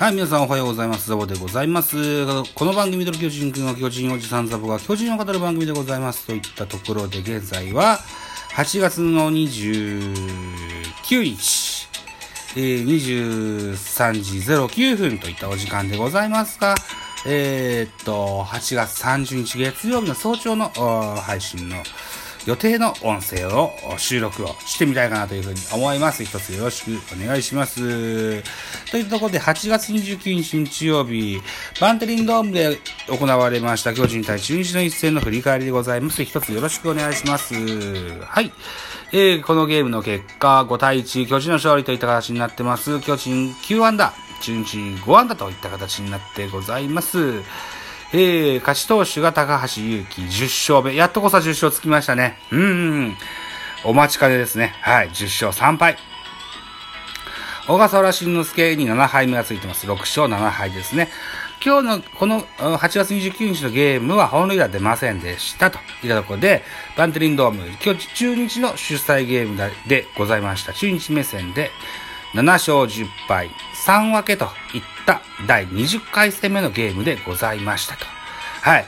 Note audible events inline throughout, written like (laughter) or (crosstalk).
はい、皆さんおはようございます。ザボでございます。この番組での巨人くんは巨人おじさんザボが巨人を語る番組でございます。といったところで現在は8月の29日、えー、23時09分といったお時間でございますが、えー、っと、8月30日月曜日の早朝の配信の予定の音声を収録をしてみたいかなというふうに思います。一つよろしくお願いします。というところで8月29日日曜日、バンテリンドームで行われました巨人対中日の一戦の振り返りでございます。一つよろしくお願いします。はい。えー、このゲームの結果、5対1、巨人の勝利といった形になってます。巨人9安打、中日5安打といった形になってございます。えー、勝ち投手が高橋祐希10勝目。やっとこそ10勝つきましたね。うん。お待ちかねですね。はい、10勝3敗。小笠原慎之介に7敗目がついてます。6勝7敗ですね。今日のこの8月29日のゲームは本塁打出ませんでしたといったところで、バンテリンドーム、今日中日の主催ゲームでございました。中日目線で7勝10敗3分けといった第20回戦目のゲームでございましたと。はい。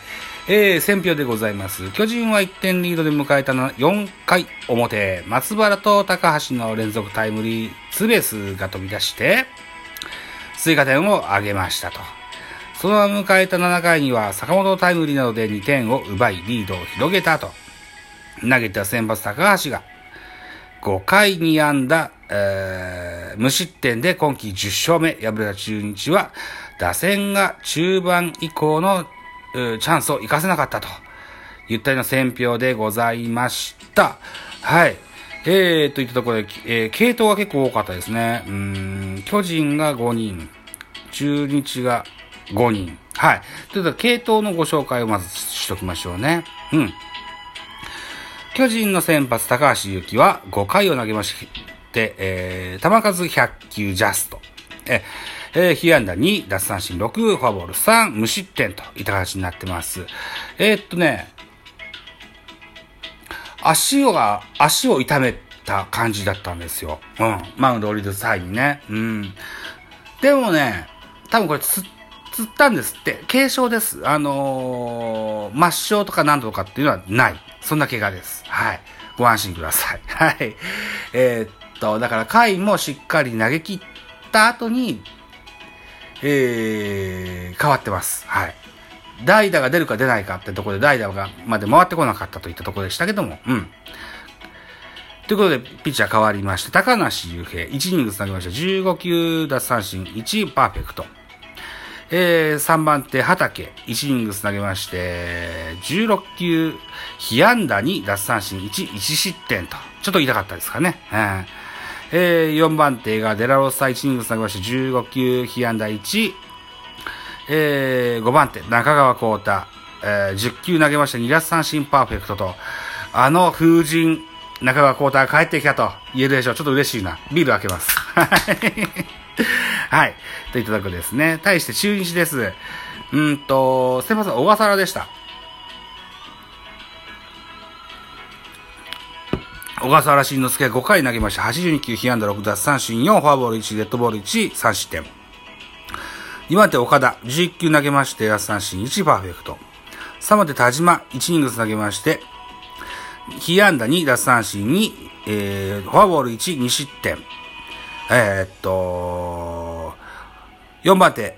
えー、選票でございます。巨人は1点リードで迎えたの4回表、松原と高橋の連続タイムリーツーベースが飛び出して、追加点を挙げましたと。そのまま迎えた7回には坂本タイムリーなどで2点を奪いリードを広げたと。投げた先発高橋が5回に安打、えー、無失点で今季10勝目、敗れた中日は、打線が中盤以降の、チャンスを生かせなかったと、言ったような選評でございました。はい。えー、といったところで、えー、系統が結構多かったですね。うん、巨人が5人、中日が5人。はい。ということで、系統のご紹介をまずしときましょうね。うん。巨人の先発高橋祐希は5回を投げまして、えー、球数100球ジャスト。ええー、被安打2、奪三振6、フォアボール3、無失点といった形になってます。えー、っとね、足をが、足を痛めた感じだったんですよ。うん。マウンド降りる際にね。うん。でもね、多分これつ、つったんですって。軽傷です。あのー、末梢とか何とかっていうのはない。そんな怪我です。はい。ご安心ください。はい。えー、っと、だから回もしっかり投げ切った後に、えー、変わってます。はい。代打が出るか出ないかってところで代打がまで回ってこなかったといったところでしたけども、うん。ということで、ピッチャー変わりまして、高梨雄平、1イニング繋げました。15球奪三振、1パーフェクト。えー、3番手、畑、1イニングス投げまして、16球、被安打2、奪三振1、1失点と、ちょっと痛かったですかね。えー、4番手がデラロサ1イニングス投げまして、15球、被安打1、えー、5番手、中川幸太、えー、10球投げまして、2奪三振パーフェクトと、あの風神、中川幸太が帰ってきたと言えるでしょう。ちょっと嬉しいな。ビール開けます。はい。といただくですね。対して中日です。うんと、先発は小笠原でした。小笠原慎之介5回投げました。82球、被安打6奪三振4、フォアボール1、デッドボール1、3失点。2番手岡田、11球投げまして、奪三振1、パーフェクト。3番手田島、1イニング投げまして、被安打2、奪三振2、えー、フォアボール1、2失点。えー、っと、4番手、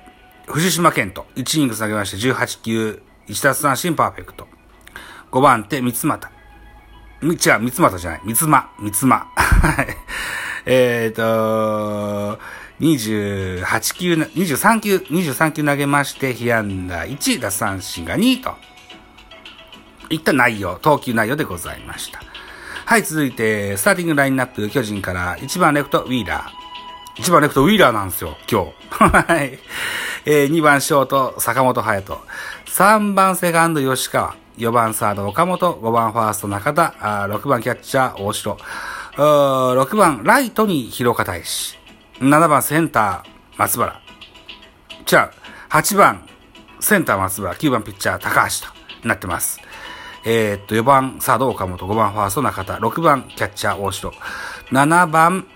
藤島健人、1イニング下げまして、18球、1奪三振パーフェクト。5番手、三俣。み違う、三俣じゃない、三間、三間。えっと、28球、23球、23球投げまして、被安打1、奪三振が2と。いった内容、投球内容でございました。はい、続いて、スターティングラインナップ、巨人から1番レフト、ウィーラー。1番レフト、ウィーラーなんですよ、今日。はい。えー、2番ショート、坂本隼人。3番セカンド、吉川。4番サード、岡本。5番ファースト、中田。6番キャッチャー、大城。6番ライトに広岡大志。7番センター、松原。じゃあ、8番センター松原、9番ピッチャー高橋となってます。えー、っと、4番サード岡本、5番ファースト中田、6番キャッチャー大城、7番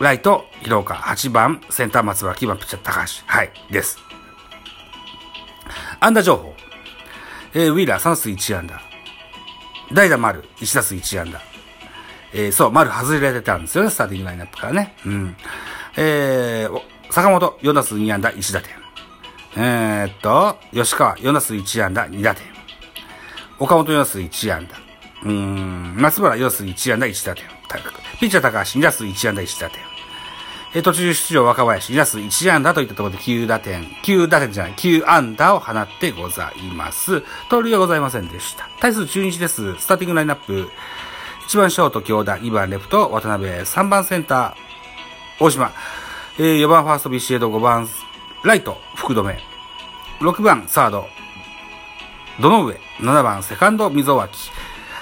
ライト、広岡。8番、センター松原。9番、ピッチャー、高橋。はい、です。安打情報。えー、ウィーラー3打数1安打。代打丸、1打数1安打。えー、そう、丸外れられてたんですよね、スターティングラインナップからね。うん。えー、坂本、4打数2安打、1打点。えー、っと、吉川、4打数1安打、2打点。岡本4打数1安打。うん、松原4打数1安打、1打点。ピッチャー高橋2打数1安打、1打点。えー、途中出場若林2打数1安打といったところで9打点、9打点じゃない、9安打を放ってございます。盗塁はございませんでした。対する中日です。スターティングラインナップ。1番ショート京田、2番レフト渡辺、3番センター大島、えー、4番ファーストビシエド、5番ライト福留、6番サード堂上、7番セカンド溝脇、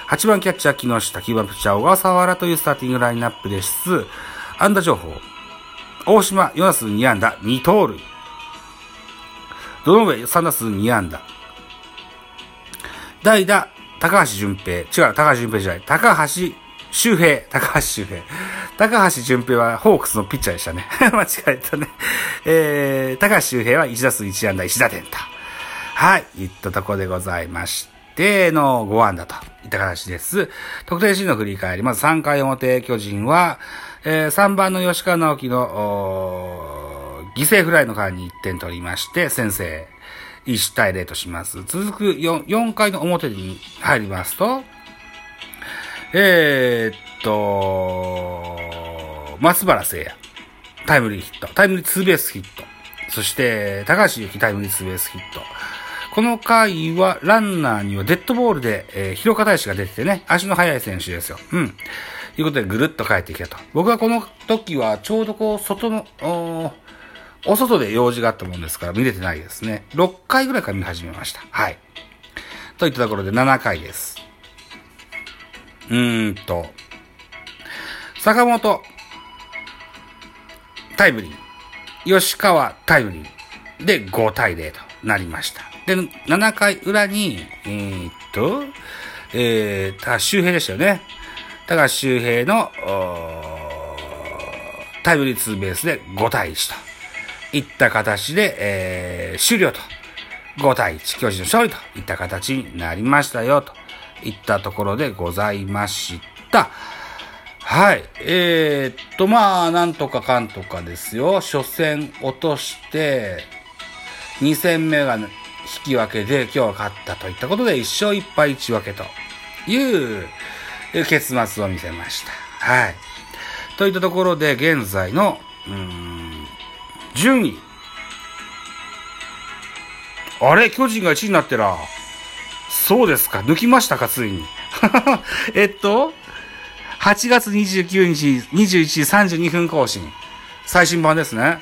8番キャッチャー木下、9番ピッチャー小笠原というスターティングラインナップです。安打情報。大島4打数2安打、2盗塁。堂上3打数2安打。代打、高橋純平。違う、高橋純平じゃない。高橋周平。高橋周平。高橋純平はホークスのピッチャーでしたね。(laughs) 間違えたね。えー、高橋周平は1打数1安打1打点と。はい、いったところでございまして、の5安打といった形です。得点シーンの振り返り。まず3回表、巨人は、えー、3番の吉川直樹の、犠牲フライの間に1点取りまして、先制。1対0とします。続く 4, 4回の表に入りますと、えー、っと、松原聖也、タイムリーヒット、タイムリーツーベースヒット、そして、高橋幸タイムリーツーベースヒット。この回は、ランナーにはデッドボールで、えー、広岡大志が出ててね、足の速い選手ですよ。うん。いうことで、ぐるっと帰ってきたと。僕はこの時は、ちょうどこう、外の、おお外で用事があったもんですから見れてないですね。6回ぐらいから見始めました。はい。といったところで7回です。うーんと、坂本、タイムリー。吉川、タイムリー。で、5対0となりました。で、7回裏に、えー、っと、えー、高橋周平でしたよね。高橋周平の、タイムリーツーベースで5対1と。いった形で、えー、終了と。5対1、巨人の勝利といった形になりましたよ、といったところでございました。はい。えー、っと、まあ、なんとかかんとかですよ。初戦落として、2戦目が引き分けで今日勝ったといったことで、1勝1敗1分けという結末を見せました。はい。といったところで、現在の、うん、順位。あれ？巨人が1位になってら。そうですか。抜きましたか、ついに。(laughs) えっと、8月29日、21時32分更新。最新版ですね。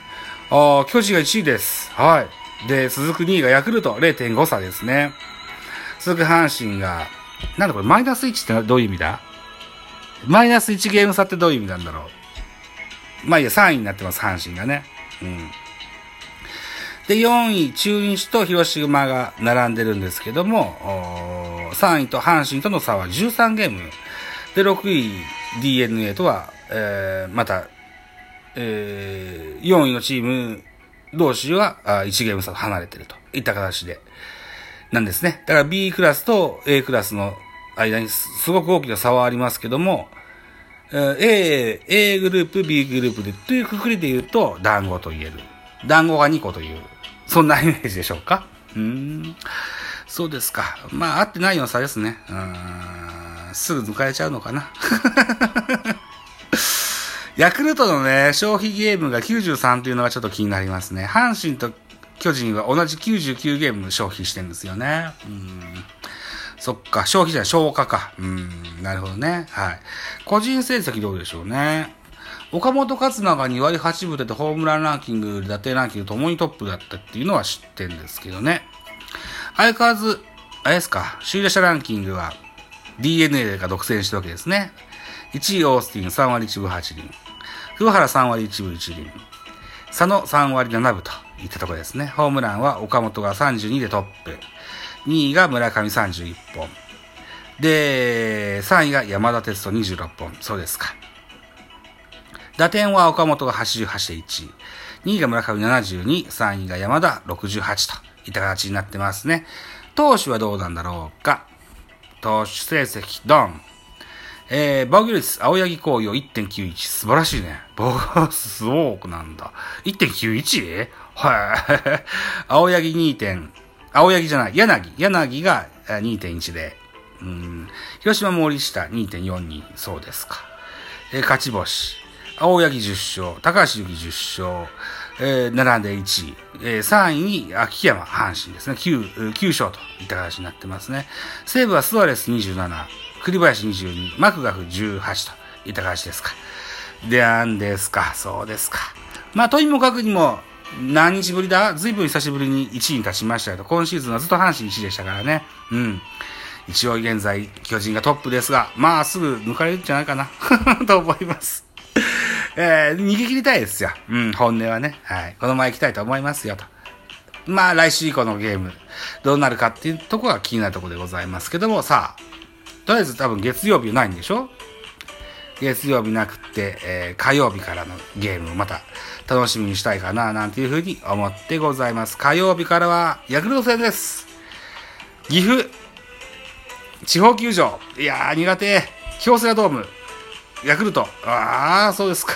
ああ、巨人が1位です。はい。で、続く2位がヤクルト0.5差ですね。続く阪神が、なんだこれ、マイナス1ってどういう意味だ？マイナス1ゲーム差ってどういう意味なんだろう？まあいいや、3位になってます、阪神がね。うん。で、4位、中日と広島が並んでるんですけども、3位と阪神との差は13ゲーム。で、6位 DNA とは、えー、また、えー、4位のチーム同士は1ゲーム差離れてるといった形で、なんですね。だから B クラスと A クラスの間にすごく大きな差はありますけども、A、A グループ、B グループで、というくくりで言うと、団子と言える。団子が2個という、そんなイメージでしょうか？うん。そうですか。まあ、合ってないような差ですね。うん。すぐ抜かれちゃうのかな。(laughs) ヤクルトのね、消費ゲームが93というのがちょっと気になりますね。阪神と巨人は同じ99ゲーム消費してるんですよね。うん。そっか、消費じゃない、消化か。うん、なるほどね。はい。個人成績どうでしょうね。岡本和真が2割8分でホームランランキング、打点ランキングともにトップだったっていうのは知ってんですけどね。相変わらず、あれですか、首位打者ランキングは DNA が独占してるわけですね。1位オースティン3割1分8厘。桑原3割1分1厘。佐野3割7分といったところですね。ホームランは岡本が32でトップ。2位が村上31本。で、3位が山田哲人26本。そうですか。打点は岡本が88で1位。2位が村上72、3位が山田68といった形になってますね。投手はどうなんだろうか。投手成績、ドン。えー、防御率、青柳工業1.91。素晴らしいね。防御率、そうなんだ。1.91? はい。青柳2点、青柳じゃない、柳。柳が2.1で、うん、広島森下2.42。そうですか。えー、勝ち星。青柳10勝、高橋由紀10勝、えー、並んで1位、えー、3位に秋山、阪神ですね。9、9勝といった形になってますね。西武はスアレス27、栗林22、マクガフ18といった形ですか。で、なんですか。そうですか。まあ、とにもかくにも、何日ぶりだ？ずいぶん久しぶりに1位に立ちましたけど、今シーズンはずっと阪神1位でしたからね。うん。一応現在、巨人がトップですが、まあすぐ抜かれるんじゃないかな (laughs) と思います。えー、逃げ切りたいですよ。うん、本音はね。はい。このまま行きたいと思いますよ、と。まあ、来週以降のゲーム、どうなるかっていうところが気になるところでございますけども、さあ、とりあえず多分月曜日ないんでしょ？月曜日なくって、えー、火曜日からのゲームをまた楽しみにしたいかな、なんていうふうに思ってございます。火曜日からはヤクルト戦です。岐阜、地方球場。いやー、苦手。京セラドーム。ヤクルト。ああ、そうですか。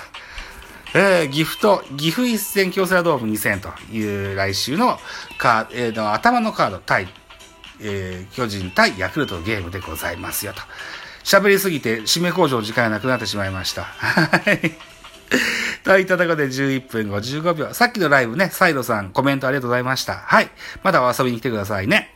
えー、岐阜と、岐阜一戦京セラドーム2戦という来週のカえー、の頭のカード対、えー、巨人対ヤクルトのゲームでございますよと。喋りすぎて締め工場時間がなくなってしまいました。はい。といったところで11分55秒。さっきのライブね、サイドさんコメントありがとうございました。はい。またお遊びに来てくださいね。